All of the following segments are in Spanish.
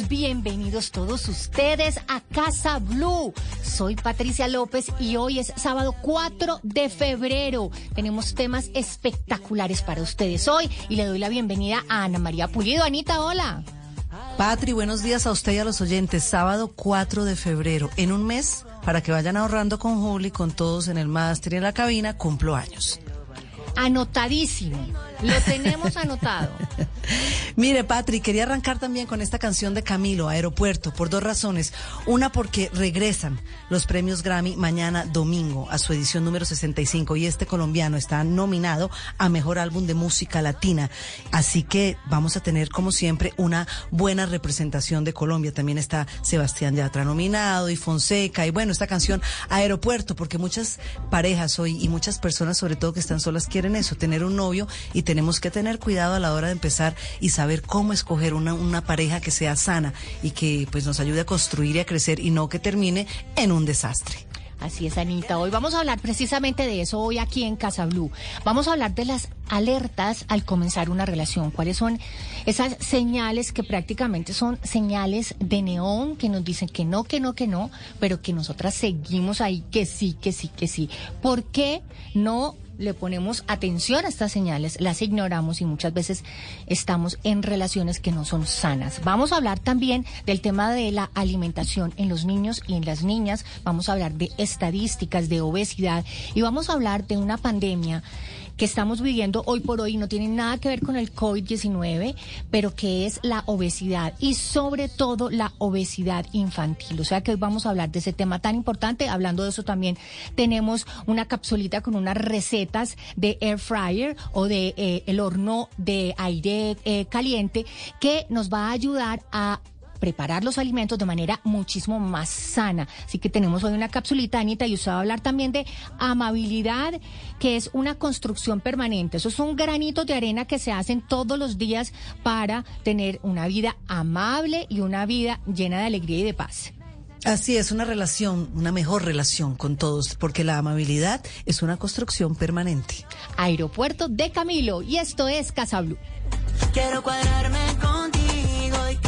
Bienvenidos todos ustedes a Casa Blue. Soy Patricia López y hoy es sábado 4 de febrero. Tenemos temas espectaculares para ustedes hoy y le doy la bienvenida a Ana María Pulido. Anita, hola. Patri, buenos días a usted y a los oyentes. Sábado 4 de febrero. En un mes, para que vayan ahorrando con Juli, con todos en el máster y en la cabina, cumplo años. Anotadísimo. Lo tenemos anotado. Mire, Patri, quería arrancar también con esta canción de Camilo, Aeropuerto, por dos razones. Una, porque regresan los premios Grammy mañana domingo a su edición número 65 y este colombiano está nominado a Mejor Álbum de Música Latina. Así que vamos a tener, como siempre, una buena representación de Colombia. También está Sebastián Yatra nominado y Fonseca. Y bueno, esta canción Aeropuerto, porque muchas parejas hoy y muchas personas, sobre todo que están solas, quieren eso, tener un novio y tenemos que tener cuidado a la hora de empezar y saber cómo escoger una, pareja que sea sana y que pues nos ayude a construir y a crecer y no que termine en un desastre. Así es, Anita. Hoy vamos a hablar precisamente de eso hoy aquí en Casa. Vamos a hablar de las alertas al comenzar una relación. ¿Cuáles son esas señales que prácticamente son señales de neón que nos dicen que no, que no, que no, pero que nosotras seguimos ahí que sí, que sí, que sí? ¿Por qué no le ponemos atención a estas señales, las ignoramos y muchas veces estamos en relaciones que no son sanas. Vamos a hablar también del tema de la alimentación en los niños y en las niñas, vamos a hablar de estadísticas de obesidad y vamos a hablar de una pandemia que estamos viviendo hoy por hoy no tiene nada que ver con el COVID-19, pero que es la obesidad y sobre todo la obesidad infantil. O sea que hoy vamos a hablar de ese tema tan importante. Hablando de eso también tenemos una capsulita con unas recetas de air fryer o de eh, el horno de aire eh, caliente que nos va a ayudar a preparar los alimentos de manera muchísimo más sana. Así que tenemos hoy una capsulita, Anita, y usted va a hablar también de amabilidad, que es una construcción permanente. Eso es un granito de arena que se hacen todos los días para tener una vida amable y una vida llena de alegría y de paz. Así es, una relación, una mejor relación con todos, porque la amabilidad es una construcción permanente. Aeropuerto de Camilo, y esto es Casa Blue. Quiero cuadrarme contigo y.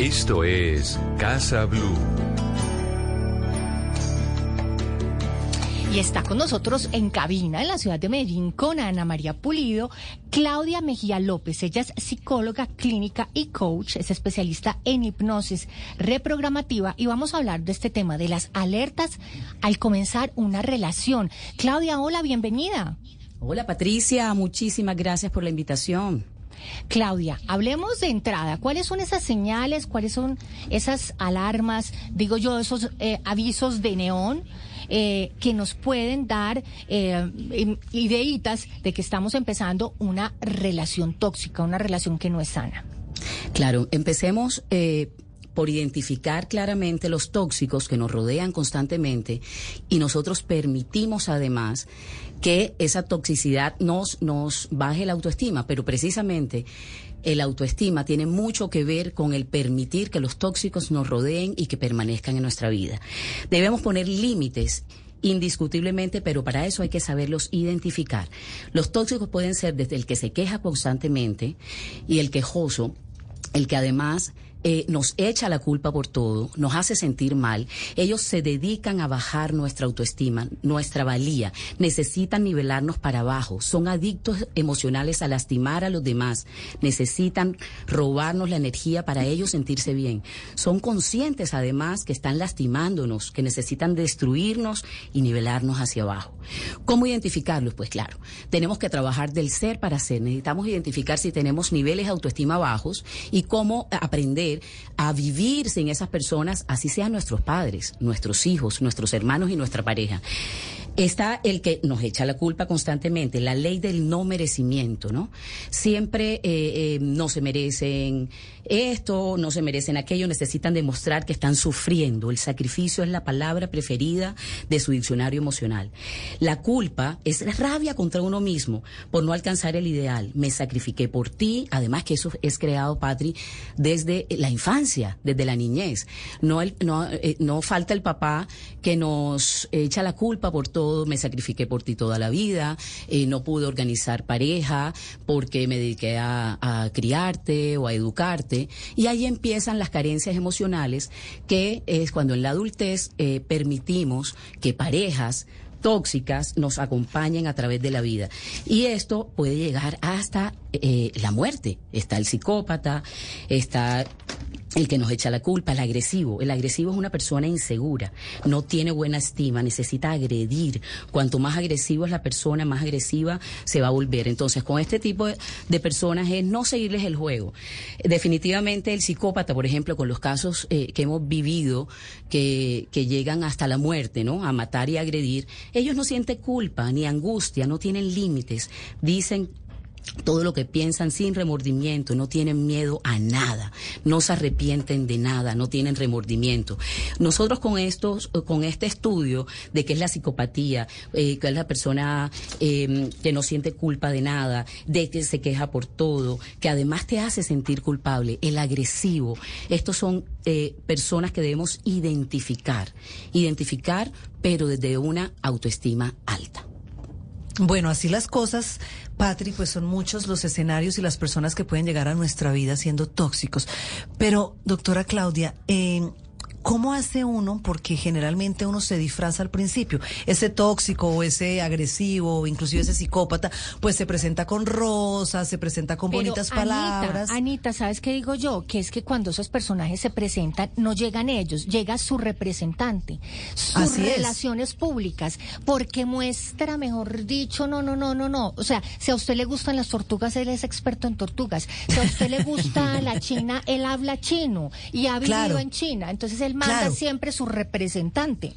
Esto es Casa Blue. Y está con nosotros en cabina en la ciudad de Medellín con Ana María Pulido, Claudia Mejía López. Ella es psicóloga clínica y coach, es especialista en hipnosis reprogramativa y vamos a hablar de este tema de las alertas al comenzar una relación. Claudia, hola, bienvenida. Hola Patricia, muchísimas gracias por la invitación. Claudia, hablemos de entrada. ¿Cuáles son esas señales? ¿Cuáles son esas alarmas? Digo yo, esos eh, avisos de neón eh, que nos pueden dar eh, ideitas de que estamos empezando una relación tóxica, una relación que no es sana. Claro, empecemos eh, por identificar claramente los tóxicos que nos rodean constantemente y nosotros permitimos además que esa toxicidad nos, nos baje la autoestima, pero precisamente el autoestima tiene mucho que ver con el permitir que los tóxicos nos rodeen y que permanezcan en nuestra vida. Debemos poner límites indiscutiblemente, pero para eso hay que saberlos identificar. Los tóxicos pueden ser desde el que se queja constantemente y el quejoso, el que además eh, nos echa la culpa por todo, nos hace sentir mal. Ellos se dedican a bajar nuestra autoestima, nuestra valía, necesitan nivelarnos para abajo, son adictos emocionales a lastimar a los demás, necesitan robarnos la energía para ellos sentirse bien. Son conscientes además que están lastimándonos, que necesitan destruirnos y nivelarnos hacia abajo. ¿Cómo identificarlos? Pues claro, tenemos que trabajar del ser para ser, necesitamos identificar si tenemos niveles de autoestima bajos y cómo aprender a vivir sin esas personas, así sean nuestros padres, nuestros hijos, nuestros hermanos y nuestra pareja. Está el que nos echa la culpa constantemente, la ley del no merecimiento, ¿no? Siempre eh, eh, no se merecen esto, no se merecen aquello, necesitan demostrar que están sufriendo. El sacrificio es la palabra preferida de su diccionario emocional. La culpa es rabia contra uno mismo por no alcanzar el ideal. Me sacrifiqué por ti, además que eso es creado, Patri, desde la infancia, desde la niñez. No, el- no, eh, no falta el papá que nos echa la culpa por todo, me sacrifiqué por ti toda la vida, eh, no pude organizar pareja porque me dediqué a criarte o a educarte. Y ahí empiezan las carencias emocionales, que es cuando en la adultez eh, permitimos que parejas tóxicas nos acompañen a través de la vida. Y esto puede llegar hasta eh, la muerte. Está el psicópata, está el que nos echa la culpa, el agresivo. El agresivo es una persona insegura, no tiene buena estima, necesita agredir. Cuanto más agresivo es la persona, más agresiva se va a volver. Entonces, con este tipo de, personas es no seguirles el juego. Definitivamente el psicópata, por ejemplo, con los casos eh, que hemos vivido, que, que llegan hasta la muerte, ¿no? A matar y agredir, ellos no sienten culpa ni angustia, no tienen límites. Dicen todo lo que piensan sin remordimiento, no tienen miedo a nada, no se arrepienten de nada, no tienen remordimiento. Nosotros con estos, con este estudio de qué es la psicopatía, eh, que es la persona eh, que no siente culpa de nada, de que se queja por todo, que además te hace sentir culpable, el agresivo, estos son eh, personas que debemos identificar, identificar, pero desde una autoestima alta. Bueno, así las cosas, Patri, pues son muchos los escenarios y las personas que pueden llegar a nuestra vida siendo tóxicos. Pero, doctora Claudia, eh, ¿cómo hace uno? Porque generalmente uno se disfraza al principio. Ese tóxico o ese agresivo o inclusive ese psicópata, pues se presenta con rosas, se presenta con Pero, bonitas Anita, palabras. Anita, ¿sabes qué digo yo? Que es que cuando esos personajes se presentan, no llegan ellos, llega su representante, sus Así es. relaciones públicas, porque muestra, mejor dicho, no, no, no, no, no. O sea, si a usted le gustan las tortugas, él es experto en tortugas. Si a usted le gusta la China, él habla chino y ha vivido Claro. en China. Entonces él manda Claro. siempre su representante.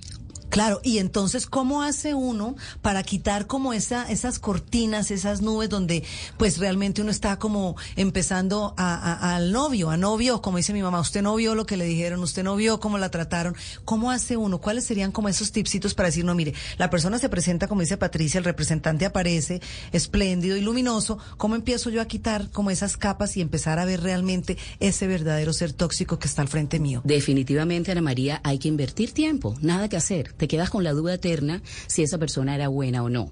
Claro, y entonces, ¿cómo hace uno para quitar como esa, esas cortinas, esas nubes donde pues realmente uno está como empezando a, a- al novio, a novio, como dice mi mamá, usted no vio lo que le dijeron, usted no vio cómo la trataron, ¿cómo hace uno? ¿Cuáles serían como esos tipsitos para decir, no, mire, la persona se presenta, como dice Patricia, el representante aparece, espléndido y luminoso, ¿cómo empiezo yo a quitar como esas capas y empezar a ver realmente ese verdadero ser tóxico que está al frente mío? Definitivamente, Ana María, hay que invertir tiempo, nada que hacer. Te quedas con la duda eterna si esa persona era buena o no.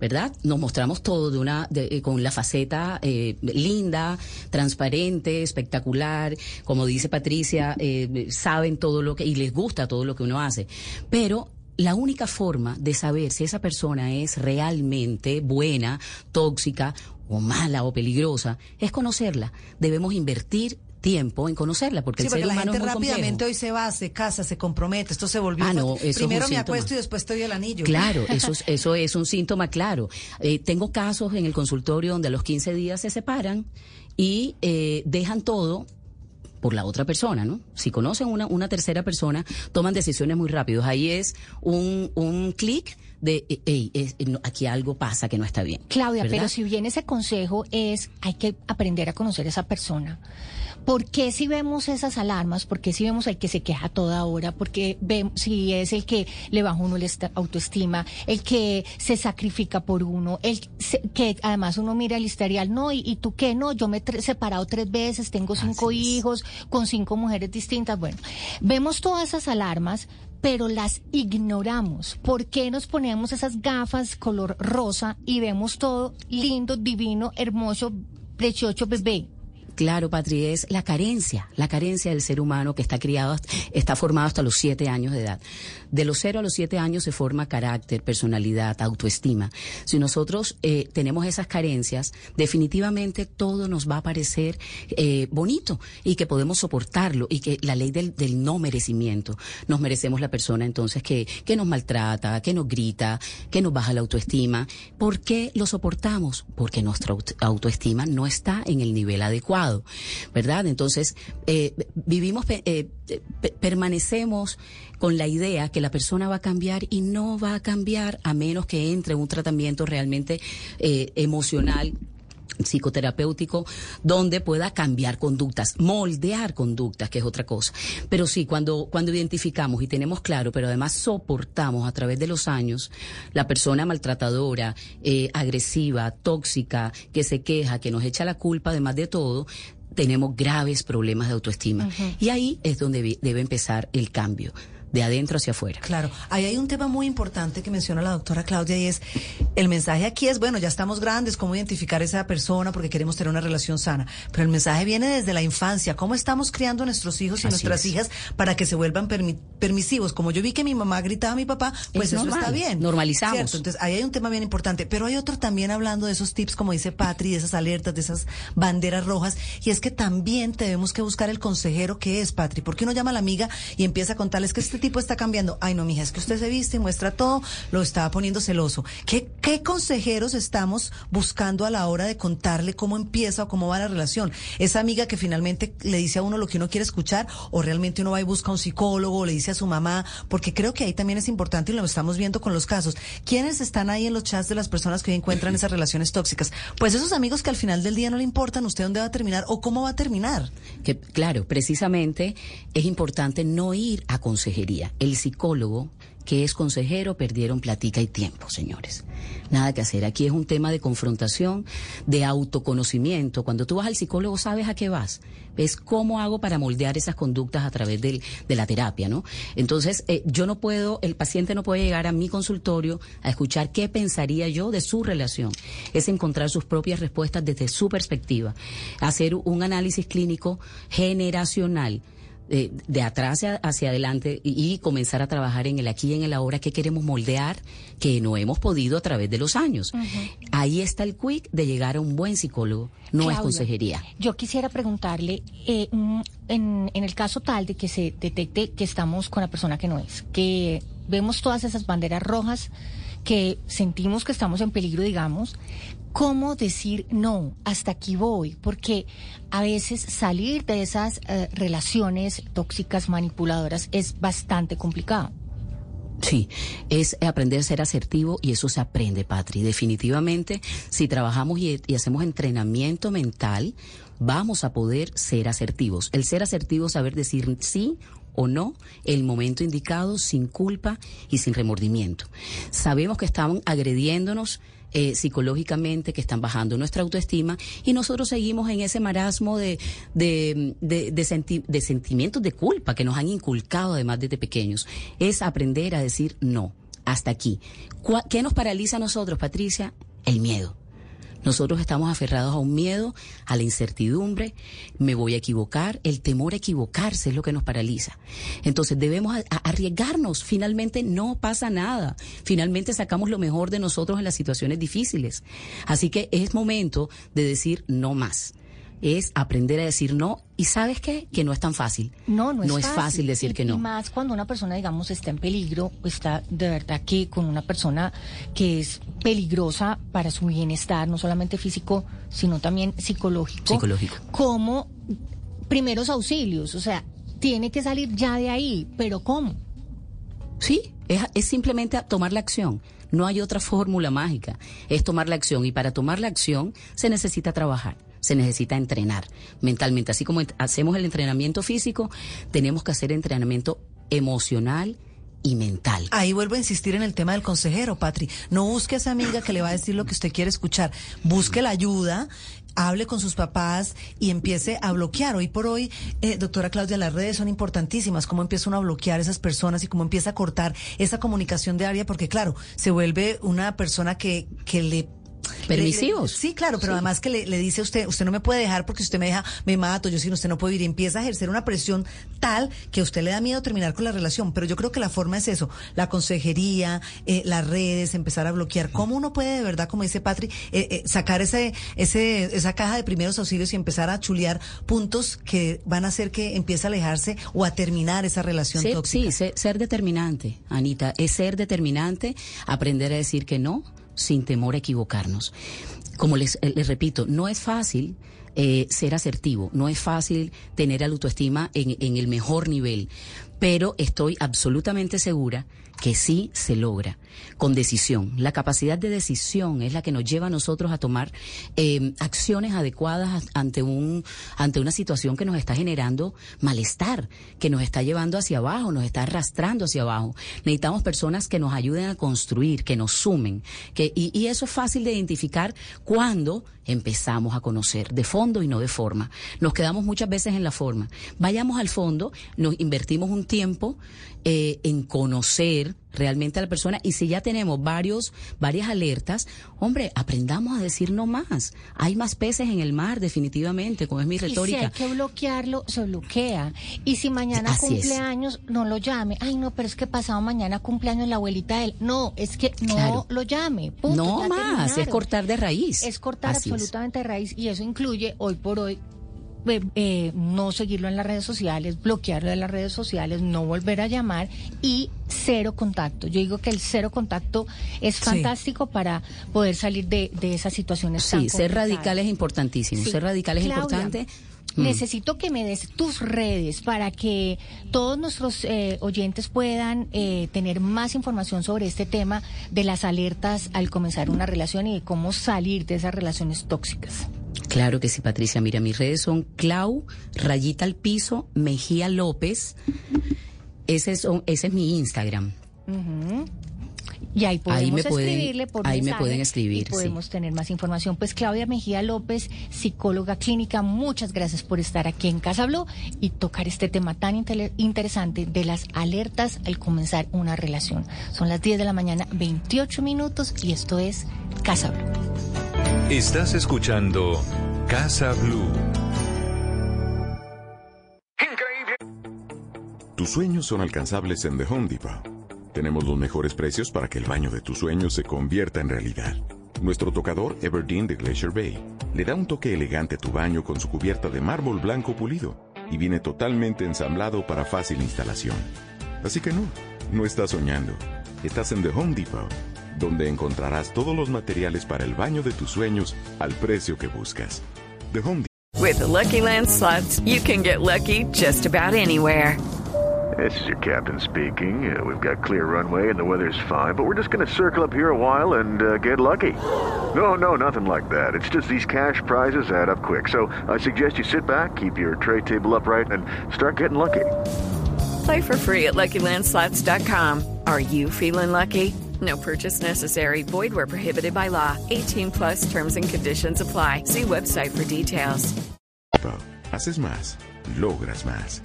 ¿Verdad? Nos mostramos todo de una, de- eh, con la faceta eh, linda, transparente, espectacular. Como dice Patricia, eh, saben todo lo que, y les gusta todo lo que uno hace. Pero la única forma de saber si esa persona es realmente buena, tóxica o mala o peligrosa es conocerla. Debemos invertir tiempo en conocerla porque Sí, el porque ser la humano gente complejo. rápidamente hoy se va, se casa, se compromete, esto se volvió. Ah, no, eso Primero me acuesto y después te doy el anillo. Claro, eso es, eso es un síntoma claro. Eh, tengo casos en el consultorio donde a los 15 días se separan y eh, dejan todo por la otra persona, ¿no? Si conocen una, una tercera persona, toman decisiones muy rápidos. Ahí es un, un clic de, eh, "Ey, es- no, aquí algo pasa que no está bien. Claudia, ¿verdad? pero si bien ese consejo es, hay que aprender a conocer a esa persona. ¿Por qué si vemos esas alarmas? ¿Por qué si vemos al que se queja toda hora? Porque vemos si es el que le baja uno la autoestima, el que se sacrifica por uno, el se- que además uno mira el historial, no, ¿y, y tú qué? No, yo me he tre- separado tres veces, tengo cinco Así es. hijos con cinco mujeres distintas. Bueno, vemos todas esas alarmas, pero las ignoramos. ¿Por qué nos ponemos esas gafas color rosa y vemos todo lindo, divino, hermoso, precioso bebé? Claro, Patri, es la carencia, la carencia del ser humano que está criado, está formado hasta los siete años de edad. De los cero a los siete años se forma carácter, personalidad, autoestima. Si nosotros eh, tenemos esas carencias, definitivamente todo nos va a parecer eh, bonito y que podemos soportarlo y que la ley del, no merecimiento, nos merecemos la persona entonces que, que nos maltrata, que nos grita, que nos baja la autoestima. ¿Por qué lo soportamos? Porque nuestra aut- autoestima no está en el nivel adecuado. ¿Verdad? Entonces, eh, vivimos, eh, pe- permanecemos con la idea que la persona va a cambiar y no va a cambiar a menos que entre en un tratamiento realmente eh, emocional psicoterapéutico donde pueda cambiar conductas, moldear conductas, que es otra cosa. Pero sí, cuando, cuando identificamos y tenemos claro, pero además soportamos a través de los años la persona maltratadora, eh, agresiva, tóxica, que se queja, que nos echa la culpa, además de todo, tenemos graves problemas de autoestima. Y ahí es donde debe empezar el cambio, de adentro hacia afuera. Claro, ahí hay un tema muy importante que menciona la doctora Claudia y es el mensaje aquí es, bueno, ya estamos grandes, cómo identificar a esa persona porque queremos tener una relación sana, pero el mensaje viene desde la infancia, cómo estamos criando a nuestros hijos y Así nuestras es. hijas para que se vuelvan permi- permisivos. Como yo vi que mi mamá gritaba a mi papá, pues Es eso normal, está bien. normalizamos. ¿Cierto? Entonces ahí hay un tema bien importante, pero hay otro también hablando de esos tips, como dice Patri, de esas alertas, de esas banderas rojas, y es que también tenemos que buscar el consejero que es, Patri, porque uno llama a la amiga y empieza a contarles que este tipo está cambiando. Ay, no, mija, es que usted se viste y muestra todo, lo está poniendo celoso. ¿Qué, qué consejeros estamos buscando a la hora de contarle cómo empieza o cómo va la relación? Esa amiga que finalmente le dice a uno lo que uno quiere escuchar, o realmente uno va y busca un psicólogo, o le dice a su mamá, porque creo que ahí también es importante y lo estamos viendo con los casos. ¿Quiénes están ahí en los chats de las personas que hoy encuentran esas relaciones tóxicas? Pues esos amigos que al final del día no le importan usted dónde va a terminar o cómo va a terminar. Que, claro, precisamente es importante no ir a consejería. El psicólogo que es consejero perdieron platica y tiempo, señores. Nada que hacer. Aquí es un tema de confrontación, de autoconocimiento. Cuando tú vas al psicólogo sabes a qué vas. Es cómo hago para moldear esas conductas a través de la terapia, ¿no? Entonces, eh, yo no puedo, el paciente no puede llegar a mi consultorio a escuchar qué pensaría yo de su relación. Es encontrar sus propias respuestas desde su perspectiva. Hacer un análisis clínico generacional eh, de atrás hacia, adelante y, y comenzar a trabajar en el aquí y en el ahora que queremos moldear que no hemos podido a través de los años. Ahí está el quick de llegar a un buen psicólogo, no es consejería. Yo quisiera preguntarle, eh, mm, en, en el caso tal de que se detecte que estamos con la persona que no es, que vemos todas esas banderas rojas, que sentimos que estamos en peligro, digamos, ¿cómo decir no? Hasta aquí voy, porque a veces salir de esas eh, relaciones tóxicas, manipuladoras, es bastante complicado. Sí, es aprender a ser asertivo y eso se aprende, Patri. Definitivamente, si trabajamos y, y hacemos entrenamiento mental, vamos a poder ser asertivos. El ser asertivo es saber decir sí o no, el momento indicado, sin culpa y sin remordimiento. Sabemos que estaban agrediéndonos eh, psicológicamente, que están bajando nuestra autoestima y nosotros seguimos en ese marasmo de, de, de, senti- de sentimientos de culpa que nos han inculcado además desde pequeños. Es aprender a decir no, hasta aquí. ¿Cuá- ¿Qué nos paraliza a nosotros, Patricia? El miedo. Nosotros estamos aferrados a un miedo, a la incertidumbre, me voy a equivocar, el temor a equivocarse es lo que nos paraliza. Entonces debemos a- arriesgarnos, finalmente no pasa nada, finalmente sacamos lo mejor de nosotros en las situaciones difíciles. Así que es momento de decir no más. Es aprender a decir no y sabes qué, que no es tan fácil. No, no es, fácil. decir Y- que Y no. más cuando una persona, digamos, está en peligro, está de verdad que con una persona que es peligrosa para su bienestar, no solamente físico, sino también psicológico. Psicológico. Como primeros auxilios, o sea, tiene que salir ya de ahí, pero ¿cómo? Sí, es, es simplemente tomar la acción. No hay otra fórmula mágica. Es tomar la acción. Y para tomar la acción se necesita trabajar, se necesita entrenar mentalmente. Así como hacemos el entrenamiento físico, tenemos que hacer entrenamiento emocional y mental. Ahí vuelvo a insistir en el tema del consejero, Patri. No busque a esa amiga que le va a decir lo que usted quiere escuchar. Busque la ayuda, hable con sus papás y empiece a bloquear. Hoy por hoy, eh, doctora Claudia, las redes son importantísimas. Cómo empieza uno a bloquear esas personas y cómo empieza a cortar esa comunicación diaria, porque claro, se vuelve una persona que, que le Permisivos. le- le- sí, claro, pero además que le, le dice a usted, usted no me puede dejar porque si usted me deja, me mato, yo sin usted no puedo vivir. Y empieza a ejercer una presión tal que a usted le da miedo terminar con la relación. Pero yo creo que la forma es eso, la consejería, eh, las redes, empezar a bloquear. ¿Cómo uno puede de verdad, como dice Patri, eh, eh, sacar ese, ese, esa caja de primeros auxilios y empezar a chulear puntos que van a hacer que empiece a alejarse o a terminar esa relación Ser- tóxica? sí, ser, ser determinante, Anita, es ser determinante, aprender a decir que no sin temor a equivocarnos. Como les, eh, repito, no es fácil eh, ser asertivo. No es fácil tener la autoestima en el mejor nivel, pero estoy absolutamente segura que sí se logra con decisión. La capacidad de decisión es la que nos lleva a nosotros a tomar eh, acciones adecuadas ante un ante una situación que nos está generando malestar, que nos está llevando hacia abajo, nos está arrastrando hacia abajo. Necesitamos personas que nos ayuden a construir, que nos sumen, que y, y eso es fácil de identificar cuando empezamos a conocer de fondo y no de forma. Nos quedamos muchas veces en la forma. Vayamos al fondo, nos invertimos un tiempo eh, en conocer realmente a la persona y si ya tenemos varios varias alertas, hombre, aprendamos a decir no más. Hay más peces en el mar definitivamente, como es mi retórica. Y si hay que bloquearlo, se bloquea. Y si mañana Así cumple es. años, no lo llame. Ay, no, pero es que pasado mañana cumpleaños la abuelita de él. No, es que no Claro. lo llame. Punto, no más, es cortar de raíz. Es cortar Así es. absolutamente de raíz y eso incluye hoy por hoy eh, eh, no seguirlo en las redes sociales, bloquearlo de las redes sociales, no volver a llamar y cero contacto. Yo digo que el cero contacto es Sí. fantástico para poder salir de, de esas situaciones. tan Sí, ser radical es importantísimo. Sí. Ser radical es Claudia, importante. Mm. Necesito que me des tus redes para que todos nuestros eh, oyentes puedan eh, tener más información sobre este tema de las alertas al comenzar una relación y de cómo salir de esas relaciones tóxicas. Claro que sí, Patricia. Mira, mis redes son Clau, rayita al piso, Mejía López. Ese es, ese es mi Instagram. Y ahí podemos me pueden- escribirle por ahí me pueden escribir, y podemos tener más información. Pues Claudia Mejía López, psicóloga clínica, muchas gracias por estar aquí en Casa Blue y tocar este tema tan interesante de las alertas al comenzar una relación. Son las 10 de la mañana, 28 minutos y esto es Casa Blue. Estás escuchando Casa Blue. Tus sueños son alcanzables en The Home Depot. Tenemos los mejores precios para que el baño de tus sueños se convierta en realidad. Nuestro tocador Everdeen de Glacier Bay le da un toque elegante a tu baño con su cubierta de mármol blanco pulido y viene totalmente ensamblado para fácil instalación. Así que no, no estás soñando. Estás en The Home Depot, donde encontrarás todos los materiales para el baño de tus sueños al precio que buscas. The Home With the Lucky Land slots, you can get lucky just about anywhere. This is your captain speaking. Uh, we've got clear runway and the weather's fine, but we're just going to circle up here a while and uh, get lucky. No, no, nothing like that. It's just these cash prizes add up quick. So I suggest you sit back, keep your tray table upright, and start getting lucky. Play for free at LuckyLandSlots.com. Are you feeling lucky? No purchase necessary. Void where prohibited by law. 18 plus terms and conditions apply. See website for details. Haces más, logras más.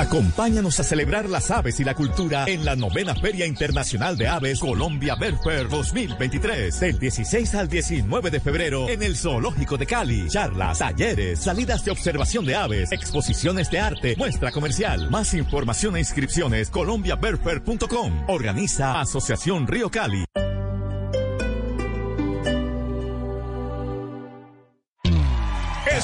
Acompáñanos a celebrar las aves y la cultura en la novena Feria Internacional de Aves Colombia Bird Fair 2023, del 16 al 19 de febrero en el Zoológico de Cali. Charlas, talleres, salidas de observación de aves, exposiciones de arte, muestra comercial. Más información e inscripciones colombiabirdfair.com. Organiza Asociación Río Cali.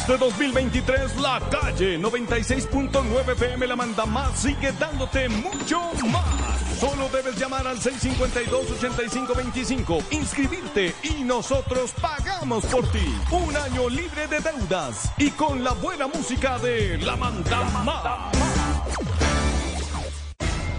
Este 2023 la calle 96.9 PM la manda más sigue dándote mucho más. Solo debes llamar al 652-8525, inscribirte y nosotros pagamos por ti. Un año libre de deudas y con la buena música de La Manda Más.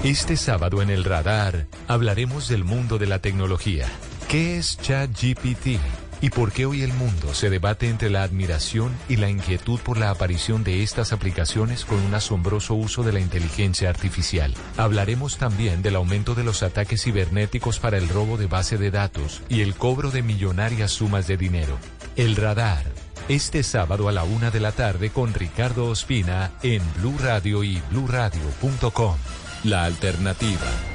Este sábado en el radar hablaremos del mundo de la tecnología. ¿Qué es ChatGPT? ¿Y por qué hoy el mundo se debate entre la admiración y la inquietud por la aparición de estas aplicaciones con un asombroso uso de la inteligencia artificial? Hablaremos también del aumento de los ataques cibernéticos para el robo de base de datos y el cobro de millonarias sumas de dinero. El radar. Este sábado a la una de la tarde con Ricardo Ospina en Blue Radio y bluradio.com. La alternativa.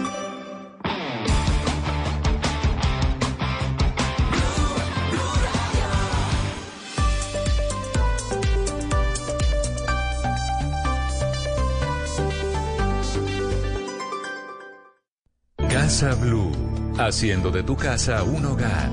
Casa Blue. haciendo de tu casa un hogar.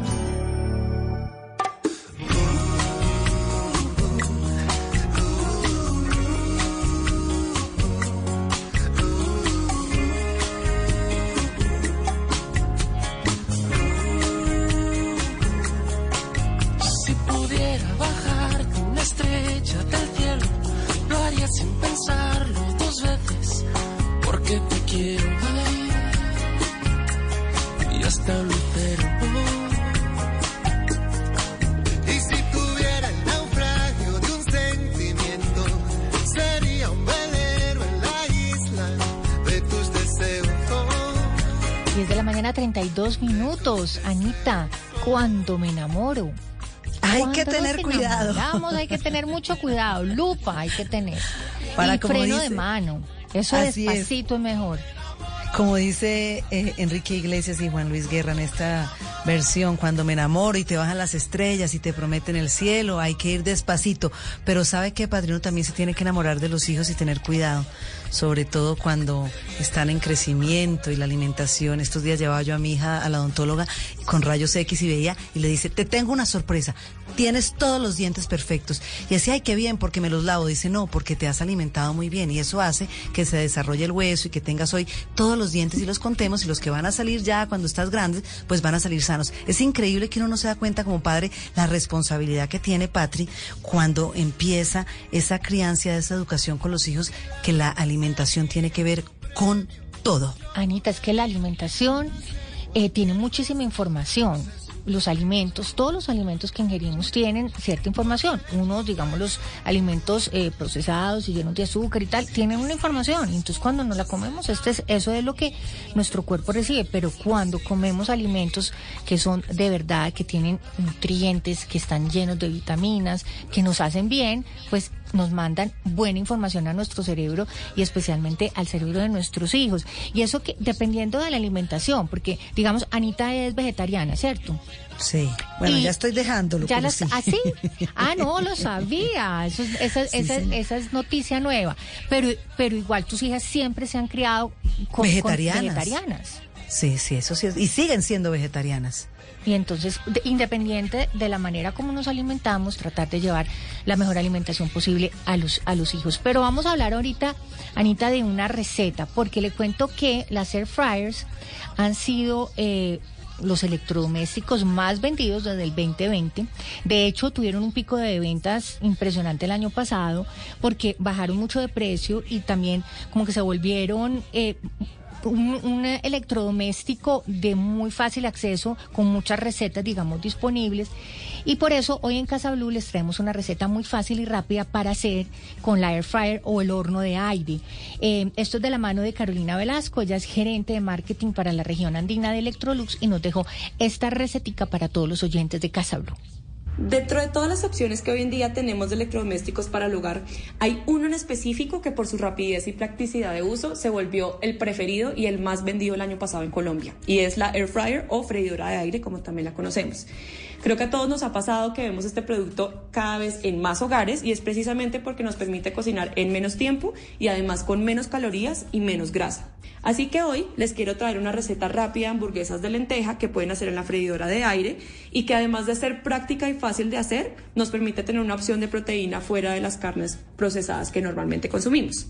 Mucho cuidado. Lupa hay que tener. Para, y freno dice- de mano. Eso es. despacito es mejor. Como dice eh, Enrique Iglesias y Juan Luis Guerra en esta versión, cuando me enamoro y te bajan las estrellas y te prometen el cielo, hay que ir despacito. Pero sabe que Padrino también se tiene que enamorar de los hijos y tener cuidado, sobre todo cuando están en crecimiento y la alimentación. Estos días llevaba yo a mi hija a la odontóloga con rayos X y veía y le dice, te tengo una sorpresa, tienes todos los dientes perfectos. Y decía, ay, qué bien, porque me los lavo. Dice, no, porque te has alimentado muy bien y eso hace que se desarrolle el hueso y que tengas hoy todos los dientes y los contemos y los que van a salir ya cuando estás grande, pues van a salir sanos. Es increíble que uno no se da cuenta como padre la responsabilidad que tiene Patri cuando empieza esa crianza, esa educación con los hijos, que la alimentación tiene que ver con todo. Anita, es que la alimentación eh, tiene muchísima información. Los alimentos, todos los alimentos que ingerimos tienen cierta información. Unos, digamos, los alimentos eh, procesados y llenos de azúcar y tal, tienen una información. Entonces cuando no la comemos, este es, eso es lo que nuestro cuerpo recibe. Pero cuando comemos alimentos que son de verdad, que tienen nutrientes, que están llenos de vitaminas, que nos hacen bien, pues nos mandan buena información a nuestro cerebro y especialmente al cerebro de nuestros hijos. Y eso que dependiendo de la alimentación, porque digamos, Anita es vegetariana, ¿cierto? Sí. Bueno, Y ya estoy dejándolo. Ya las, sí. ¿Ah, sí? Ah, no, lo sabía. Eso, esa, Sí, esa, señor. esa es noticia nueva. Pero, pero igual tus hijas siempre se han criado con, con Vegetarianas. Sí, sí, eso sí. es- Y siguen siendo vegetarianas. Y entonces, de- independiente de la manera como nos alimentamos, tratar de llevar la mejor alimentación posible a los, a los hijos. Pero vamos a hablar ahorita, Anita, de una receta, porque le cuento que las air fryers han sido... eh, los electrodomésticos más vendidos desde el 2020. De hecho, tuvieron un pico de ventas impresionante el año pasado porque bajaron mucho de precio y también como que se volvieron eh, un, electrodoméstico de muy fácil acceso, con muchas recetas, digamos, disponibles. Y por eso hoy en Casa Blue les traemos una receta muy fácil y rápida para hacer con la air fryer o el horno de aire. Eh, esto es de la mano de Carolina Velasco, ella es gerente de marketing para la región andina de Electrolux y nos dejó esta recetica para todos los oyentes de Casa Blue. Dentro de todas las opciones que hoy en día tenemos de electrodomésticos para el hogar, hay uno en específico que por su rapidez y practicidad de uso se volvió el preferido y el más vendido el año pasado en Colombia, y es la air fryer o freidora de aire, como también la conocemos. Creo que a todos nos ha pasado que vemos este producto cada vez en más hogares y es precisamente porque nos permite cocinar en menos tiempo y además con menos calorías y menos grasa. Así que hoy les quiero traer una receta rápida de hamburguesas de lenteja que pueden hacer en la freidora de aire y que además de ser práctica y fácil de hacer, nos permite tener una opción de proteína fuera de las carnes procesadas que normalmente consumimos.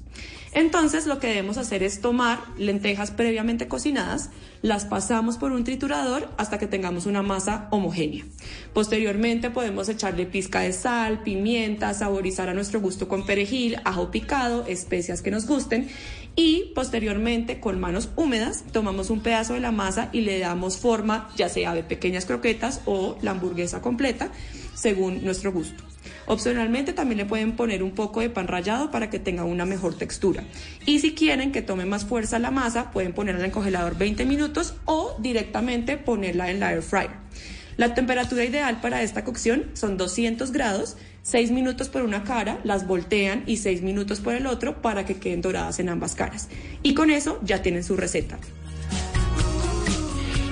Entonces lo que debemos hacer es tomar lentejas previamente cocinadas, las pasamos por un triturador hasta que tengamos una masa homogénea. Posteriormente podemos echarle pizca de sal, pimienta, saborizar a nuestro gusto con perejil, ajo picado, especias que nos gusten y posteriormente con manos húmedas tomamos un pedazo de la masa y le damos forma ya sea de pequeñas croquetas o la hamburguesa completa según nuestro gusto. Opcionalmente también le pueden poner un poco de pan rallado para que tenga una mejor textura. Y si quieren que tome más fuerza la masa, pueden ponerla en el congelador 20 minutos o directamente ponerla en la air fryer. La temperatura ideal para esta cocción son 200 grados, 6 minutos por una cara, las voltean y 6 minutos por el otro para que queden doradas en ambas caras. Y con eso ya tienen su receta.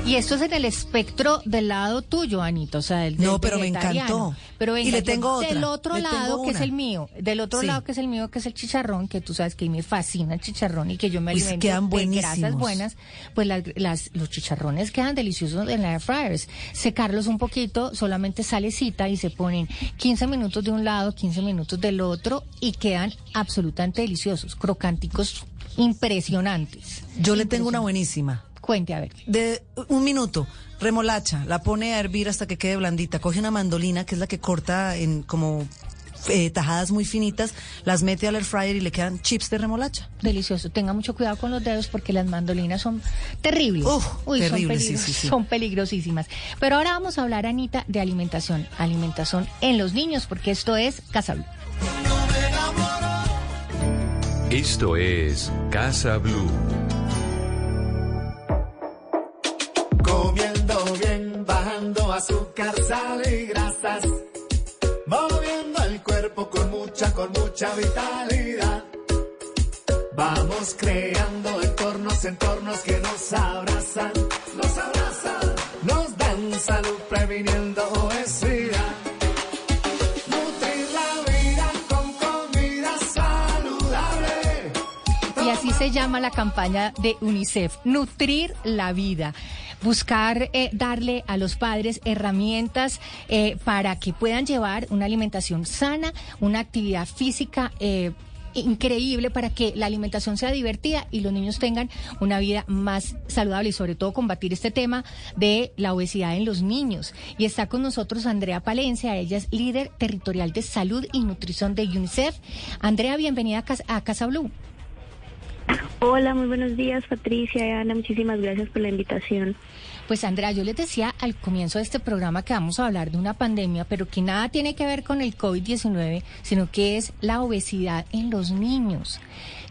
Y esto es en el espectro del lado tuyo, Anita, o sea, del, del No, pero me encantó. Pero venga, Y le tengo del otra, otro le tengo lado, que es el mío, del otro Sí. lado que es el mío, que es el chicharrón, que tú sabes que me fascina el chicharrón y que yo me Uy, alimento quedan de grasas buenas, pues las, las- los chicharrones quedan deliciosos en la air fryers. Secarlos un poquito, solamente salecita y se ponen 15 minutos de un lado, 15 minutos del otro y quedan absolutamente deliciosos, crocanticos impresionantes. Yo le tengo una buenísima. Cuente, a ver. De un minuto, remolacha, la pone a hervir hasta que quede blandita. Coge una mandolina, que es la que corta en como eh, tajadas muy finitas, las mete al air fryer y le quedan chips de remolacha. Delicioso. Tenga mucho cuidado con los dedos porque las mandolinas son terribles. Uy, terribles, son, sí, sí, sí. son peligrosísimas. Pero ahora vamos a hablar, Anita, de alimentación. Alimentación en los niños, porque esto es Casa Blue. Esto es Casa Blue. Azúcar, sal y grasas. Moviendo el cuerpo con mucha, con mucha vitalidad. Vamos creando entornos, entornos que nos abrazan, nos abrazan, nos dan salud previniendo obesidad. Nutrir la vida con comida saludable. Y así se llama la campaña de UNICEF, Nutrir la Vida. Buscar eh, darle a los padres herramientas eh, para que puedan llevar una alimentación sana, una actividad física eh, increíble para que la alimentación sea divertida y los niños tengan una vida más saludable y sobre todo combatir este tema de la obesidad en los niños. Y está con nosotros Andrea Palencia, ella es líder territorial de salud y nutrición de UNICEF. Andrea, bienvenida a Casa, a Casa Blue. Hola, muy buenos días, Patricia y Ana. Muchísimas gracias por la invitación. Pues Andrea, yo les decía al comienzo de este programa que vamos a hablar de una pandemia, pero que nada tiene que ver con el COVID-19, sino que es la obesidad en los niños.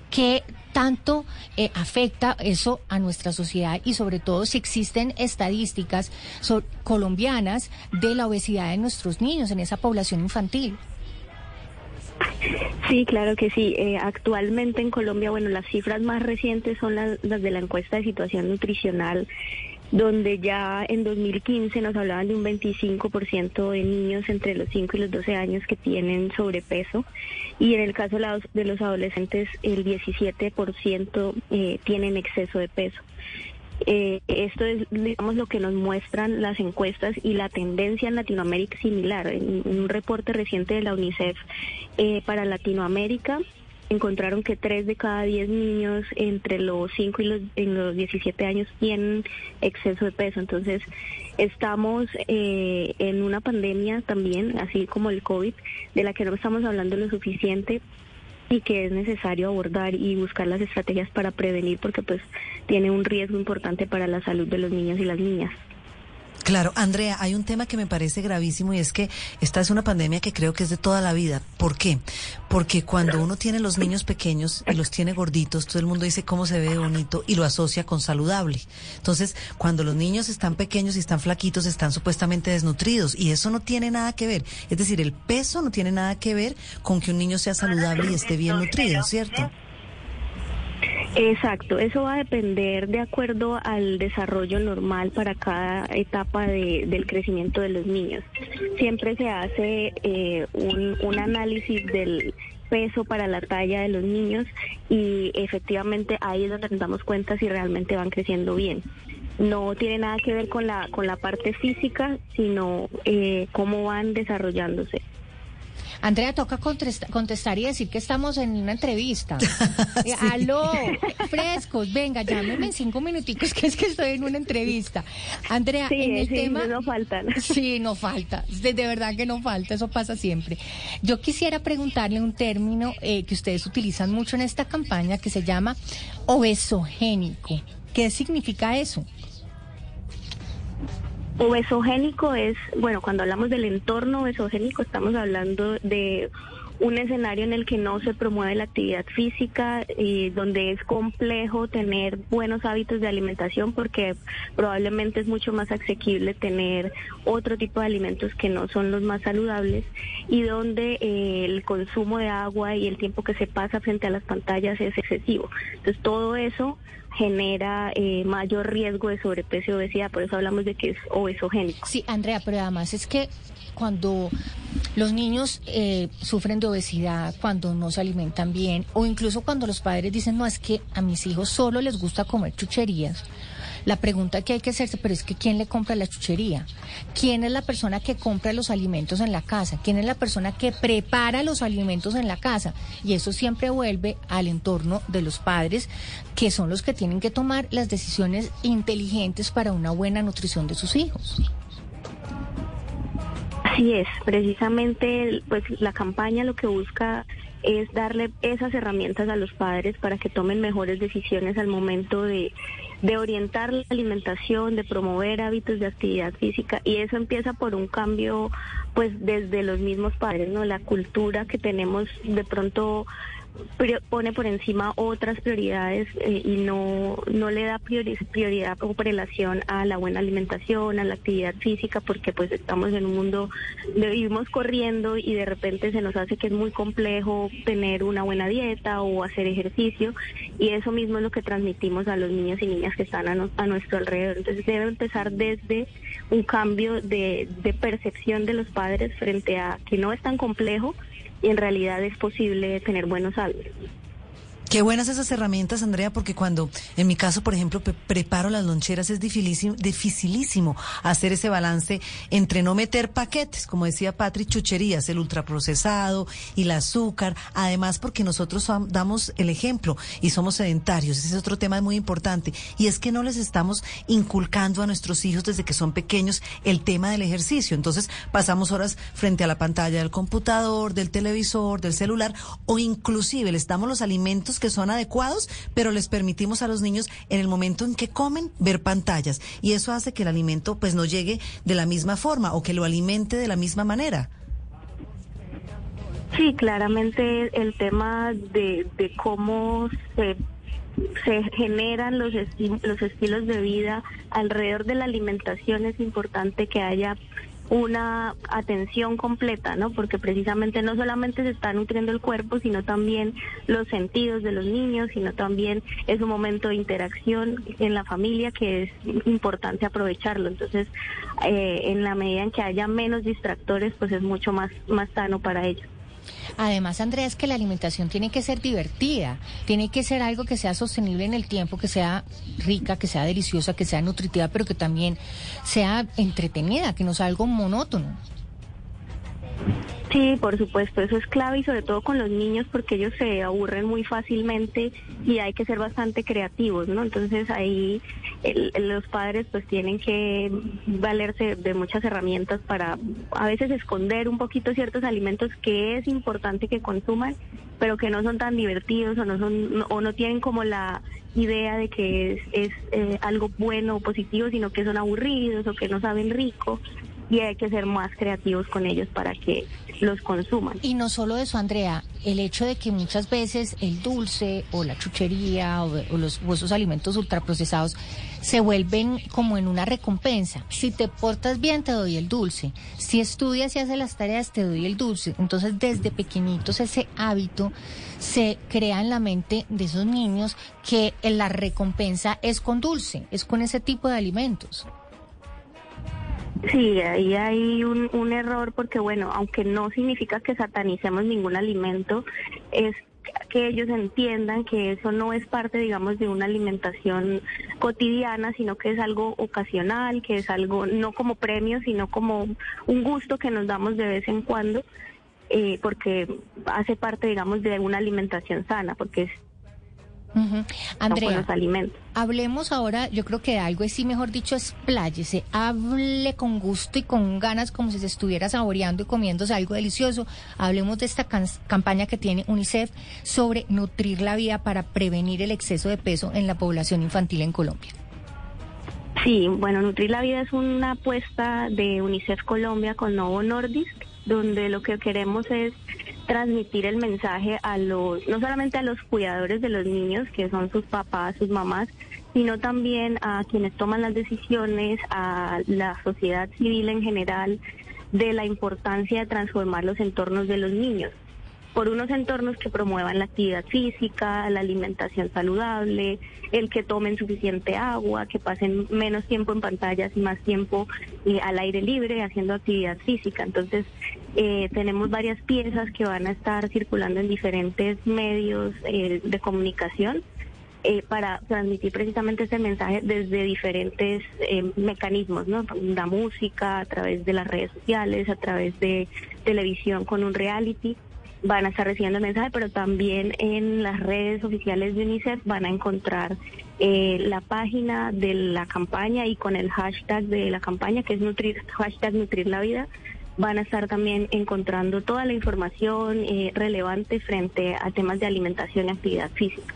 ¿Qué tanto eh, afecta eso a nuestra sociedad y sobre todo si existen estadísticas colombianas de la obesidad de nuestros niños en esa población infantil? Sí, claro que sí. Eh, actualmente en Colombia, bueno, las cifras más recientes son las, las de la encuesta de situación nutricional, donde ya en 2015 nos hablaban de un 25% de niños entre los 5 y los 12 años que tienen sobrepeso y en el caso de los, adolescentes el 17% eh, tienen exceso de peso. Eh, esto es, digamos, lo que nos muestran las encuestas y la tendencia en Latinoamérica similar. En un reporte reciente de la UNICEF eh, para Latinoamérica encontraron que 3 de cada 10 niños entre los 5 y los, en los 17 años tienen exceso de peso. Entonces, estamos eh, en una pandemia también, así como el COVID, de la que no estamos hablando lo suficiente y que es necesario abordar y buscar las estrategias para prevenir porque pues tiene un riesgo importante para la salud de los niños y las niñas. Claro, Andrea, hay un tema que me parece gravísimo y es que esta es una pandemia que creo que es de toda la vida. ¿Por qué? Porque cuando uno tiene los niños pequeños y los tiene gorditos, todo el mundo dice cómo se ve bonito y lo asocia con saludable. Entonces, cuando los niños están pequeños y están flaquitos, están supuestamente desnutridos y eso no tiene nada que ver. Es decir, el peso no tiene nada que ver con que un niño sea saludable y esté bien nutrido, ¿cierto? Exacto, eso va a depender de acuerdo al desarrollo normal para cada etapa de- del crecimiento de los niños. Siempre se hace eh, un, un análisis del peso para la talla de los niños y efectivamente ahí es donde nos damos cuenta si realmente van creciendo bien. No tiene nada que ver con la con la parte física, sino eh, cómo van desarrollándose. Andrea, toca contesta- contestar y decir que estamos en una entrevista. Eh, Aló, frescos, venga, llámeme en cinco minuticos que es que estoy en una entrevista. Andrea, Sí, en el sí, tema... no faltan. Sí, no falta, de, de verdad que no falta, eso pasa siempre. Yo quisiera preguntarle un término eh, que ustedes utilizan mucho en esta campaña que se llama obesogénico. ¿Qué significa eso? Obesogénico es, bueno, cuando hablamos del entorno obesogénico estamos hablando de un escenario en el que no se promueve la actividad física y donde es complejo tener buenos hábitos de alimentación porque probablemente es mucho más asequible tener otro tipo de alimentos que no son los más saludables y donde eh, el consumo de agua y el tiempo que se pasa frente a las pantallas es excesivo. Entonces todo eso genera eh, mayor riesgo de sobrepeso y obesidad, por eso hablamos de que es obesogénico. Sí, Andrea, pero además es que cuando los niños eh, sufren de obesidad, cuando no se alimentan bien, o incluso cuando los padres dicen, no, es que a mis hijos solo les gusta comer chucherías. La pregunta que hay que hacerse, pero es que ¿quién le compra la chuchería? ¿Quién es la persona que compra los alimentos en la casa? ¿Quién es la persona que prepara los alimentos en la casa? Y eso siempre vuelve al entorno de los padres, que son los que tienen que tomar las decisiones inteligentes para una buena nutrición de sus hijos. Así es, precisamente pues la campaña lo que busca es darle esas herramientas a los padres para que tomen mejores decisiones al momento de, de orientar la alimentación, de promover hábitos de actividad física y eso empieza por un cambio pues desde los mismos padres, ¿no? La cultura que tenemos de pronto pone por encima otras prioridades eh, y no, no le da priori- prioridad o prelación a la buena alimentación, a la actividad física, porque pues estamos en un mundo, de- vivimos corriendo y de repente se nos hace que es muy complejo tener una buena dieta o hacer ejercicio y eso mismo es lo que transmitimos a los niños y niñas que están a, a nuestro alrededor. Entonces debe empezar desde un cambio de, de percepción de los padres frente a que no es tan complejo en realidad es posible tener buenos hábitos. Qué buenas esas herramientas, Andrea, porque cuando, en mi caso, por ejemplo, preparo las loncheras, es dificilísimo, dificilísimo hacer ese balance entre no meter paquetes, como decía Patri, chucherías, el ultraprocesado y el azúcar, además porque nosotros am- damos el ejemplo y somos sedentarios, ese es otro tema muy importante, y es que no les estamos inculcando a nuestros hijos desde que son pequeños el tema del ejercicio, entonces pasamos horas frente a la pantalla del computador, del televisor, del celular, o inclusive les damos los alimentos que son adecuados, pero les permitimos a los niños en el momento en que comen ver pantallas. Y eso hace que el alimento pues no llegue de la misma forma o que lo alimente de la misma manera. Sí, claramente el tema de, de cómo se, se generan los, esti- los estilos de vida alrededor de la alimentación es importante que haya una atención completa, ¿no? Porque precisamente no solamente se está nutriendo el cuerpo, sino también los sentidos de los niños, sino también es un momento de interacción en la familia que es importante aprovecharlo. Entonces, eh, en la medida en que haya menos distractores, pues es mucho más, más sano para ellos. Además, Andrea, es que la alimentación tiene que ser divertida, tiene que ser algo que sea sostenible en el tiempo, que sea rica, que sea deliciosa, que sea nutritiva, pero que también sea entretenida, que no sea algo monótono. Sí, por supuesto, eso es clave y sobre todo con los niños porque ellos se aburren muy fácilmente y hay que ser bastante creativos, ¿no? Entonces ahí el- los padres pues tienen que valerse de muchas herramientas para a veces esconder un poquito ciertos alimentos que es importante que consuman, pero que no son tan divertidos o no son o no tienen como la idea de que es, es, eh, algo bueno o positivo, sino que son aburridos o que no saben rico y hay que ser más creativos con ellos para que los consuman. Y no solo eso, Andrea, el hecho de que muchas veces el dulce o la chuchería o, o los, o esos alimentos ultraprocesados se vuelven como en una recompensa. Si te portas bien, te doy el dulce. Si estudias y haces las tareas, te doy el dulce. Entonces, desde pequeñitos ese hábito se crea en la mente de esos niños que la recompensa es con dulce, es con ese tipo de alimentos. Sí, ahí hay un, un error porque, bueno, aunque no significa que satanicemos ningún alimento, es que ellos entiendan que eso no es parte, digamos, de una alimentación cotidiana, sino que es algo ocasional, que es algo no como premio, sino como un gusto que nos damos de vez en cuando, eh, porque hace parte, digamos, de una alimentación sana, porque es Andrea, los alimentos. hablemos ahora, yo creo que algo así, mejor dicho, expláyese, hable con gusto y con ganas como si se estuviera saboreando y comiéndose algo delicioso. Hablemos de esta campaña que tiene UNICEF sobre nutrir la vida para prevenir el exceso de peso en la población infantil en Colombia. Sí, bueno, Nutrir la Vida es una apuesta de UNICEF Colombia con Novo Nordisk, donde lo que queremos es transmitir el mensaje a los, no solamente a los cuidadores de los niños, que son sus papás, sus mamás, sino también a quienes toman las decisiones, a la sociedad civil en general, de la importancia de transformar los entornos de los niños por unos entornos que promuevan la actividad física, la alimentación saludable, el que tomen suficiente agua, que pasen menos tiempo en pantallas y más tiempo eh, al aire libre haciendo actividad física. Entonces, eh, tenemos varias piezas que van a estar circulando en diferentes medios eh, de comunicación. para transmitir precisamente ese mensaje desde diferentes mecanismos, ¿no? La música, a través de las redes sociales, a través de televisión con un reality van a estar recibiendo el mensaje, pero también en las redes oficiales de UNICEF van a encontrar eh, la página de la campaña y con el hashtag de la campaña, que es nutrir, hashtag Nutrir la Vida, van a estar también encontrando toda la información eh, relevante frente a temas de alimentación y actividad física.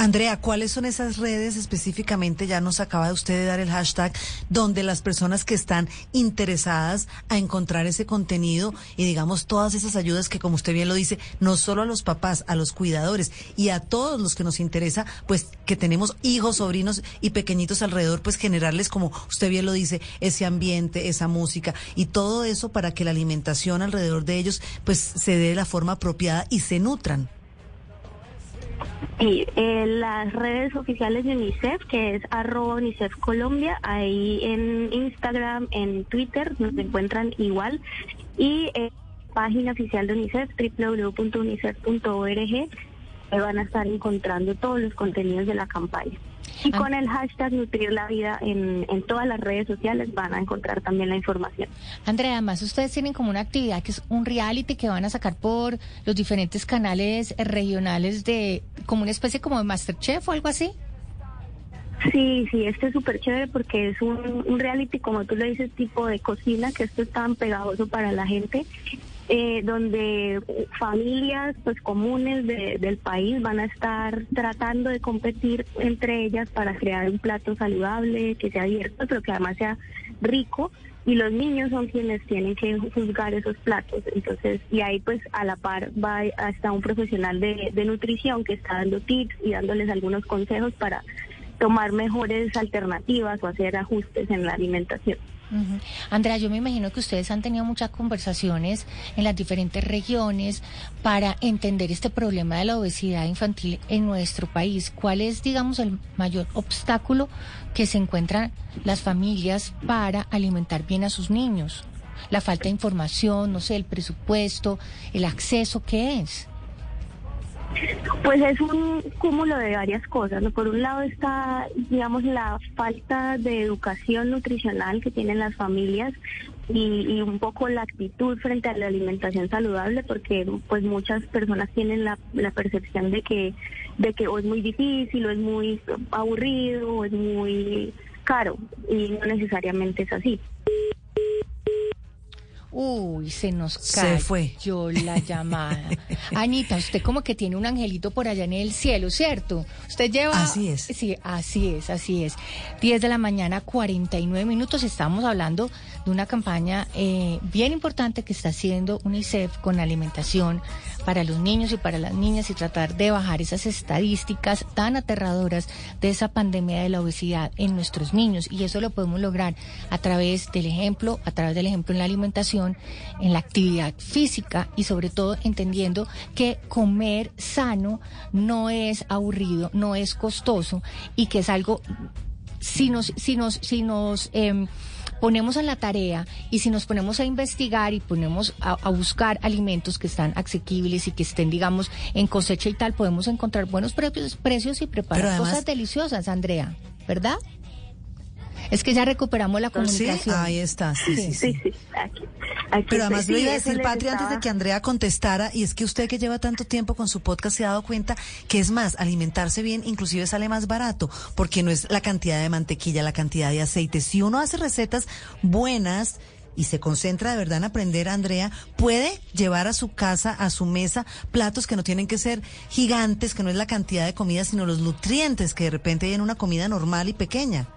Andrea, ¿cuáles son esas redes específicamente? Ya nos acaba usted de dar el hashtag donde las personas que están interesadas a encontrar ese contenido y digamos todas esas ayudas que como usted bien lo dice, no solo a los papás, a los cuidadores y a todos los que nos interesa, pues que tenemos hijos, sobrinos y pequeñitos alrededor, pues generarles como usted bien lo dice, ese ambiente, esa música y todo eso para que la alimentación alrededor de ellos pues se dé de la forma apropiada y se nutran. Sí, en las redes oficiales de UNICEF, que es arroba UNICEF Colombia, ahí en Instagram, en Twitter, nos encuentran igual. Y la página oficial de UNICEF, www.unicef.org, van a estar encontrando todos los contenidos de la campaña. Y con el hashtag Nutrir la Vida en, en todas las redes sociales van a encontrar también la información. Andrea, además ustedes tienen como una actividad que es un reality que van a sacar por los diferentes canales regionales de como una especie como de Masterchef o algo así. Sí, sí, este es súper chévere porque es un, un reality, como tú le dices, tipo de cocina, que esto es tan pegajoso para la gente eh, donde familias pues comunes del país van a estar tratando de competir entre ellas para crear un plato saludable, que sea abierto, pero que además sea rico y los niños son quienes tienen que juzgar esos platos. Entonces, y ahí pues a la par va hasta un profesional de, de nutrición que está dando tips y dándoles algunos consejos para tomar mejores alternativas o hacer ajustes en la alimentación. Andrea, yo me imagino que ustedes han tenido muchas conversaciones en las diferentes regiones para entender este problema de la obesidad infantil en nuestro país. ¿Cuál es, digamos, el mayor obstáculo que se encuentran las familias para alimentar bien a sus niños? La falta de información, no sé, el presupuesto, el acceso, ¿qué es? Pues es un cúmulo de varias cosas. Por un lado está, digamos, la falta de educación nutricional que tienen las familias y, un poco la actitud frente a la alimentación saludable, porque pues muchas personas tienen la, la percepción de que de que o es muy difícil o es muy aburrido o es muy caro y no necesariamente es así. Uy, se nos cayó fue. la llamada. Anita, usted como que tiene un angelito por allá en el cielo, ¿cierto? Usted lleva... Así es. Sí, así es, así es. 10 de la mañana, 49 minutos. Estamos hablando de una campaña eh, bien importante que está haciendo UNICEF con alimentación para los niños y para las niñas y tratar de bajar esas estadísticas tan aterradoras de esa pandemia de la obesidad en nuestros niños. Y eso lo podemos lograr a través del ejemplo, a través del ejemplo en la alimentación, en la actividad física y sobre todo entendiendo que comer sano no es aburrido, no es costoso y que es algo si nos, si nos, si nos eh, ponemos en la tarea y si nos ponemos a investigar y ponemos a, buscar alimentos que están asequibles y que estén, digamos, en cosecha y tal, podemos encontrar buenos precios, precios y preparar cosas deliciosas, Andrea, ¿verdad? Es que ya recuperamos la comunicación. ahí está, sí, sí, sí. Pero además lo iba a decir, Patria, antes de que Andrea contestara, y es que usted que lleva tanto tiempo con su podcast se ha dado cuenta que es más, alimentarse bien inclusive sale más barato, porque no es la cantidad de mantequilla, la cantidad de aceite. Si uno hace recetas buenas, y se concentra de verdad en aprender, Andrea, puede llevar a su casa, a su mesa, platos que no tienen que ser gigantes, que no es la cantidad de comida, sino los nutrientes que de repente hay en una comida normal y pequeña.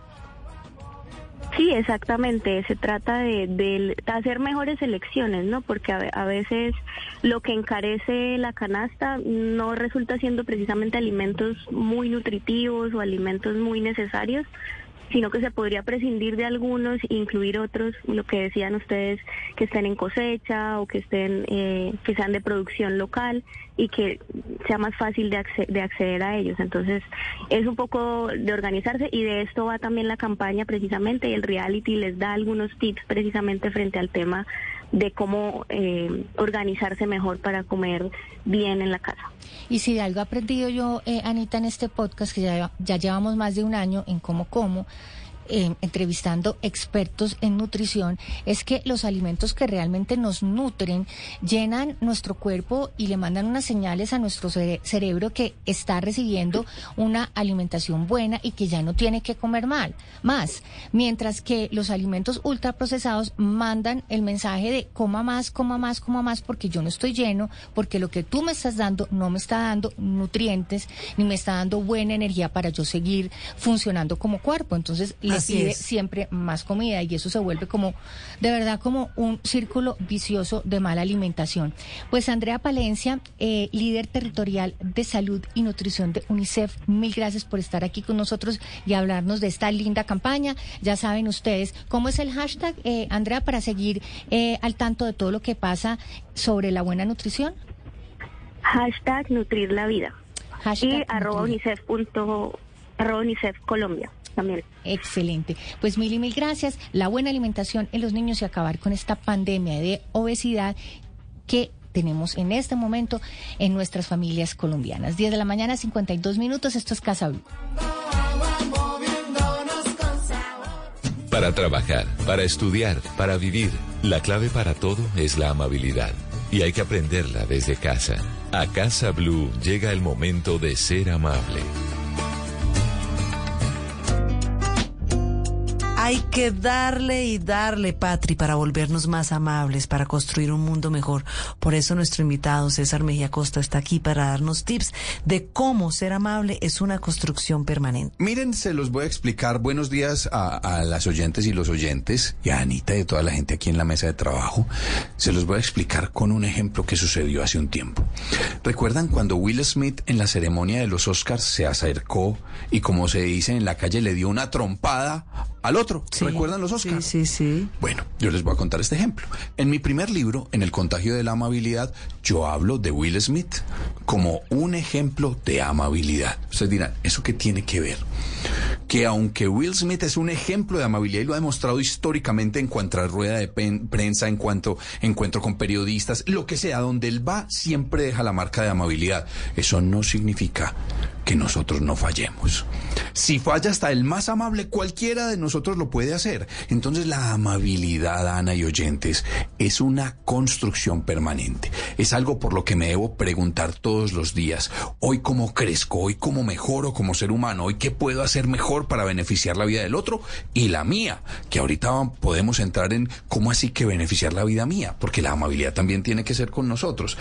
Sí, exactamente. Se trata de, de hacer mejores elecciones, ¿no? Porque a, ve- a veces lo que encarece la canasta no resulta siendo precisamente alimentos muy nutritivos o alimentos muy necesarios, sino que se podría prescindir de algunos e incluir otros, lo que decían ustedes, que estén en cosecha o que estén, eh, que sean de producción local y que sea más fácil de, acce- de acceder a ellos. Entonces, es un poco de organizarse y de esto va también la campaña precisamente y el reality les da algunos tips precisamente frente al tema de cómo eh, organizarse mejor para comer bien en la casa. Y si de algo he aprendido yo, eh, Anita, en este podcast, que ya, ya llevamos más de un año en Cómo Como, eh, entrevistando expertos en nutrición, es que los alimentos que realmente nos nutren llenan nuestro cuerpo y le mandan unas señales a nuestro cere- cerebro que está recibiendo una alimentación buena y que ya no tiene que comer mal, más. Mientras que los alimentos ultraprocesados mandan el mensaje de coma más, coma más, coma más, porque yo no estoy lleno, porque lo que tú me estás dando no me está dando nutrientes, ni me está dando buena energía para yo seguir funcionando como cuerpo. Entonces le Así pide es. siempre más comida y eso se vuelve como, de verdad, como un círculo vicioso de mala alimentación. Pues Andrea Palencia, eh, líder territorial de salud y nutrición de UNICEF, mil gracias por estar aquí con nosotros y hablarnos de esta linda campaña. Ya saben ustedes cómo es el hashtag, eh, Andrea, para seguir eh, al tanto de todo lo que pasa sobre la buena nutrición. Hashtag Nutrir la Vida. Hashtag y arroba unicef, punto, arroba unicef Colombia Excelente. Pues mil y mil gracias. La buena alimentación en los niños y acabar con esta pandemia de obesidad que tenemos en este momento en nuestras familias colombianas. 10 de la mañana, 52 minutos. Esto es Casa Blue. Para trabajar, para estudiar, para vivir, la clave para todo es la amabilidad. Y hay que aprenderla desde casa. A Casa Blue llega el momento de ser amable. Hay que darle y darle, Patri, para volvernos más amables, para construir un mundo mejor. Por eso nuestro invitado César Mejía Costa está aquí para darnos tips de cómo ser amable es una construcción permanente. Miren, se los voy a explicar. Buenos días a, las oyentes y los oyentes, y a Anita y a toda la gente aquí en la mesa de trabajo. Se los voy a explicar con un ejemplo que sucedió hace un tiempo. ¿Recuerdan cuando Will Smith en la ceremonia de los Oscars se acercó y como se dice en la calle le dio una trompada al otro? ¿Recuerdan los Oscars? Sí, sí, sí. Bueno, yo les voy a contar este ejemplo. En mi primer libro, En el contagio de la amabilidad, yo hablo de Will Smith como un ejemplo de amabilidad. Ustedes dirán, ¿eso qué tiene que ver? Que aunque Will Smith es un ejemplo de amabilidad y lo ha demostrado históricamente en cuanto a rueda de prensa, en cuanto encuentro con periodistas, lo que sea, donde él va, siempre deja la marca de amabilidad. Eso no significa que nosotros no fallemos. Si falla hasta el más amable, cualquiera de nosotros lo puede hacer. Entonces la amabilidad, Ana y oyentes, es una construcción permanente. Es algo por lo que me debo preguntar todos los días. Hoy cómo crezco, hoy cómo mejoro como ser humano, hoy qué puedo hacer mejor para beneficiar la vida del otro y la mía. Que ahorita podemos entrar en cómo así que beneficiar la vida mía, porque la amabilidad también tiene que ser con nosotros.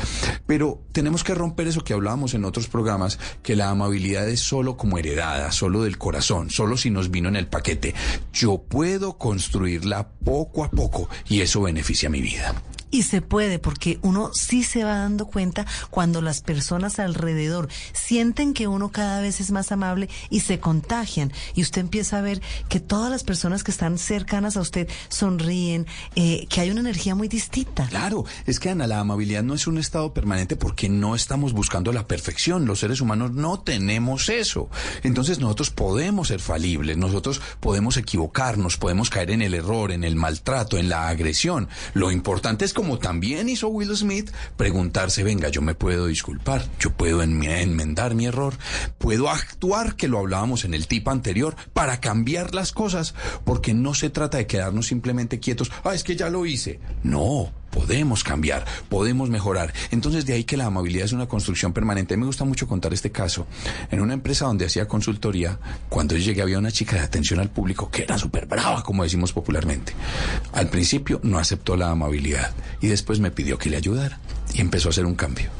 Pero tenemos que romper eso que hablábamos en otros programas, que la amabilidad es solo como heredada, solo del corazón, solo si nos vino en el paquete. Yo puedo construirla poco a poco y eso beneficia mi vida. Y se puede, porque uno sí se va dando cuenta cuando las personas alrededor sienten que uno cada vez es más amable y se contagian. Y usted empieza a ver que todas las personas que están cercanas a usted sonríen, eh, que hay una energía muy distinta. Claro, es que Ana, la amabilidad no es un estado permanente porque no estamos buscando la perfección. Los seres humanos no tenemos eso. Entonces nosotros podemos ser falibles, nosotros podemos equivocarnos, podemos caer en el error, en el maltrato, en la agresión. Lo importante es como también hizo Will Smith, preguntarse, venga, yo me puedo disculpar, yo puedo enmendar mi error, puedo actuar, que lo hablábamos en el tip anterior, para cambiar las cosas, porque no se trata de quedarnos simplemente quietos, ah, es que ya lo hice. No, podemos cambiar, podemos mejorar. Entonces de ahí que la amabilidad es una construcción permanente. Me gusta mucho contar este caso. En una empresa donde hacía consultoría, cuando yo llegué había una chica de atención al público que era súper brava, como decimos popularmente. Al principio no aceptó la amabilidad y después me pidió que le ayudara y empezó a hacer un cambio.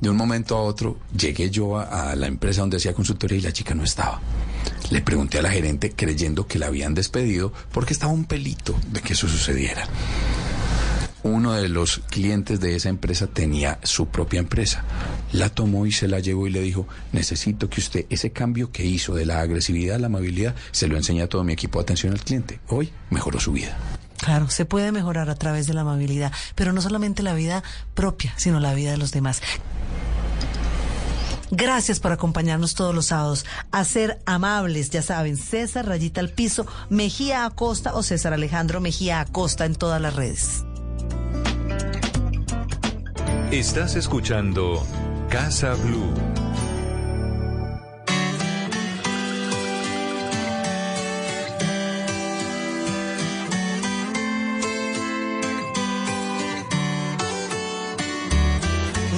De un momento a otro llegué yo a, a la empresa donde hacía consultoría y la chica no estaba. Le pregunté a la gerente creyendo que la habían despedido porque estaba un pelito de que eso sucediera. Uno de los clientes de esa empresa tenía su propia empresa. La tomó y se la llevó y le dijo, necesito que usted ese cambio que hizo de la agresividad a la amabilidad se lo enseñe a todo mi equipo de atención al cliente. Hoy mejoró su vida. Claro, se puede mejorar a través de la amabilidad, pero no solamente la vida propia, sino la vida de los demás. Gracias por acompañarnos todos los sábados. A ser amables, ya saben, César Rayita al Piso, Mejía Acosta o César Alejandro Mejía Acosta en todas las redes. Estás escuchando Casa Blue.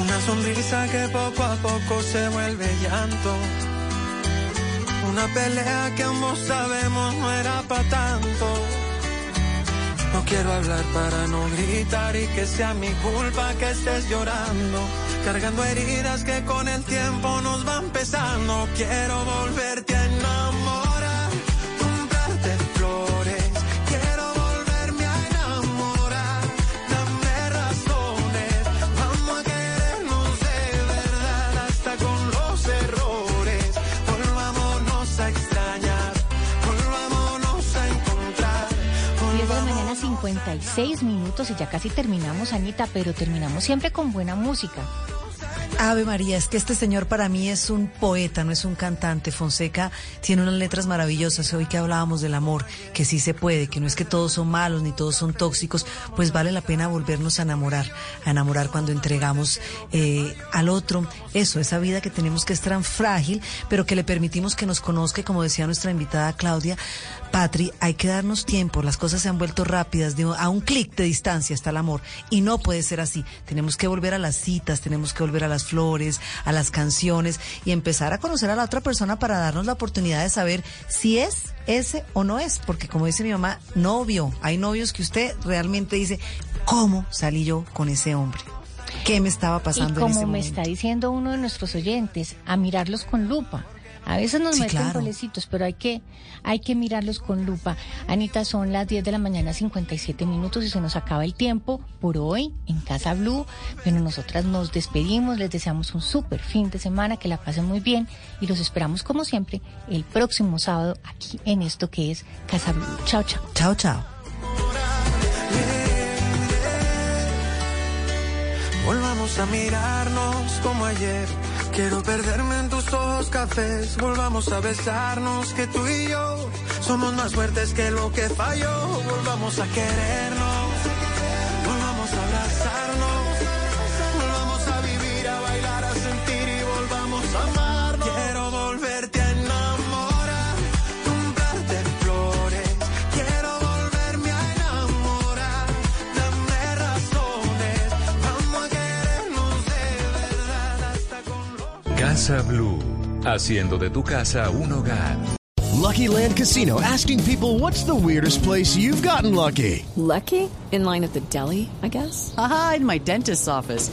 Una sonrisa que poco a poco se vuelve llanto. Una pelea que ambos sabemos no era para tanto. Quiero hablar para no gritar y que sea mi culpa que estés llorando. Cargando heridas que con el tiempo nos van pesando. Quiero volverte a 56 minutos y ya casi terminamos, Anita, pero terminamos siempre con buena música. Ave María, es que este señor para mí es un poeta, no es un cantante. Fonseca tiene unas letras maravillosas. Hoy que hablábamos del amor, que sí se puede, que no es que todos son malos ni todos son tóxicos, pues vale la pena volvernos a enamorar, a enamorar cuando entregamos eh, al otro eso, esa vida que tenemos que es tan frágil, pero que le permitimos que nos conozca, como decía nuestra invitada Claudia. Patri, hay que darnos tiempo, las cosas se han vuelto rápidas, a un clic de distancia está el amor y no puede ser así. Tenemos que volver a las citas, tenemos que volver a las flores, a las canciones y empezar a conocer a la otra persona para darnos la oportunidad de saber si es ese o no es, porque como dice mi mamá, novio, hay novios que usted realmente dice, ¿cómo salí yo con ese hombre? ¿Qué me estaba pasando y en ese como me momento? está diciendo uno de nuestros oyentes, a mirarlos con lupa. A veces nos Sí, meten claro. golecitos, pero hay que, hay que mirarlos con lupa. Anita, son las 10 de la mañana, 57 minutos y se nos acaba el tiempo por hoy en Casa Blue. Pero nosotras nos despedimos, les deseamos un súper fin de semana, que la pasen muy bien y los esperamos como siempre el próximo sábado aquí en esto que es Casa Blue. Chao, chao. Chao, chao. Volvamos a mirarnos como ayer. Quiero perderme en tus ojos cafés. Volvamos a besarnos que tú y yo somos más fuertes que lo que falló. Volvamos a querernos. Casa Blue, haciendo de tu casa un hogar. Lucky Land Casino asking people what's the weirdest place you've gotten lucky? Lucky? In line at the deli, I guess? Aha, in my dentist's office.